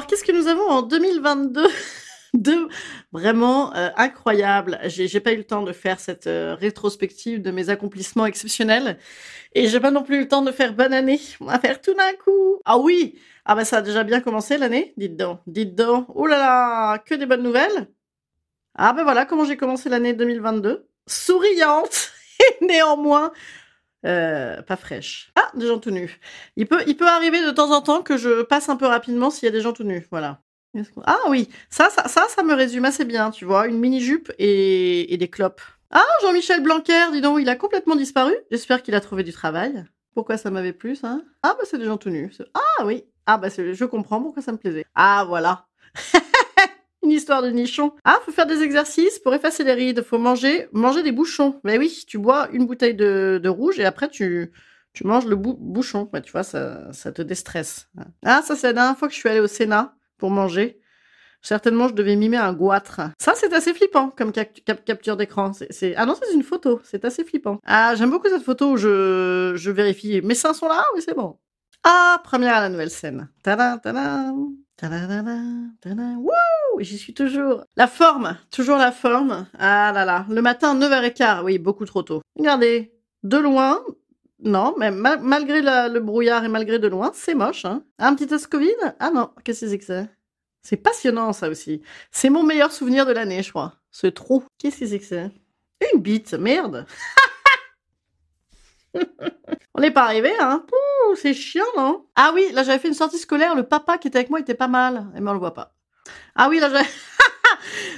Alors, qu'est-ce que nous avons en 2022 de vraiment euh, incroyable. J'ai pas eu le temps de faire cette euh, rétrospective de mes accomplissements exceptionnels et j'ai pas non plus eu le temps de faire bonne année. On va faire tout d'un coup. Ah oui, ah bah ça a déjà bien commencé l'année. Dites donc, dites donc. Oh là là, que des bonnes nouvelles. Ah ben voilà comment j'ai commencé l'année 2022. Souriante et néanmoins euh, pas fraîche. Ah, des gens tout nus. Il peut, il peut arriver de temps en temps que je passe un peu rapidement s'il y a des gens tout nus. Voilà. Ah oui, ça, ça, ça, ça me résume assez bien, tu vois. Une mini-jupe et, et des clopes. Ah, Jean-Michel Blanquer, dis donc, il a complètement disparu. J'espère qu'il a trouvé du travail. Pourquoi ça m'avait plu, ça? Ah, bah c'est des gens tout nus. Ah oui. Ah, bah je comprends pourquoi ça me plaisait. Ah, voilà. Une histoire de nichon. Ah, faut faire des exercices pour effacer les rides. Faut manger, manger des bouchons. Mais oui, tu bois une bouteille de, rouge et après tu, tu manges le bou- bouchon. Ouais, tu vois, ça, ça te déstresse. Ah, ça c'est la dernière fois que je suis allée au Sénat pour manger. Certainement, je devais mimer un goitre. Ça, c'est assez flippant comme cap- cap- capture d'écran. C'est, Ah non, c'est une photo. C'est assez flippant. Ah, j'aime beaucoup cette photo où je, je vérifie. Mes seins sont là Oui, c'est bon. Ah, première à la nouvelle scène. Tada, tada, tada, tada, Wouh, j'y suis toujours. La forme, toujours la forme. Ah là là, le matin 9h15, oui, beaucoup trop tôt. Regardez, de loin, non, mais ma- malgré le brouillard et malgré de loin, c'est moche. Un petit test Covid Ah non, qu'est-ce que c'est que ça C'est passionnant ça aussi. C'est mon meilleur souvenir de l'année, je crois. Ce trou. Qu'est-ce que c'est que ça Une bite, merde. On n'est pas arrivé, hein c'est chiant, non? Ah oui, là j'avais fait une sortie scolaire, le papa qui était avec moi était pas mal, mais on le voit pas. Ah oui, là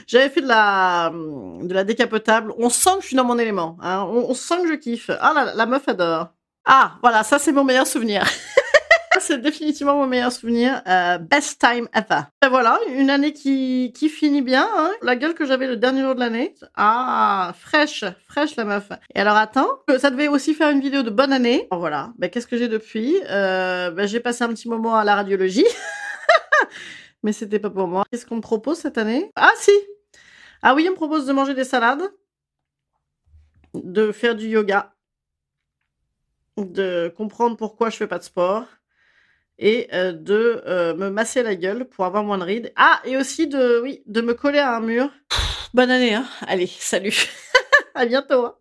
j'avais... fait de la de la décapotable. On sent que je suis dans mon élément. Hein. On, on sent que je kiffe. Ah la, la meuf adore. Ah voilà, ça c'est mon meilleur souvenir. c'est définitivement mon meilleur souvenir. Euh, best time ever. Et voilà, une année qui, qui finit bien. Hein. La gueule que j'avais le dernier jour de l'année. Ah, fraîche, fraîche la meuf. Et alors attends, euh, ça devait aussi faire une vidéo de bonne année. Oh, voilà, ben, qu'est-ce que j'ai depuis? Euh, ben, J'ai passé un petit moment à la radiologie. Mais c'était pas pour moi. Qu'est-ce qu'on me propose cette année? Ah si Ah oui, on me propose de manger des salades, de faire du yoga, de comprendre pourquoi je fais pas de sport et euh, de euh, me masser la gueule pour avoir moins de rides. Ah, et aussi de oui, de me coller à un mur. Bonne année hein. Allez, salut. à bientôt. hein.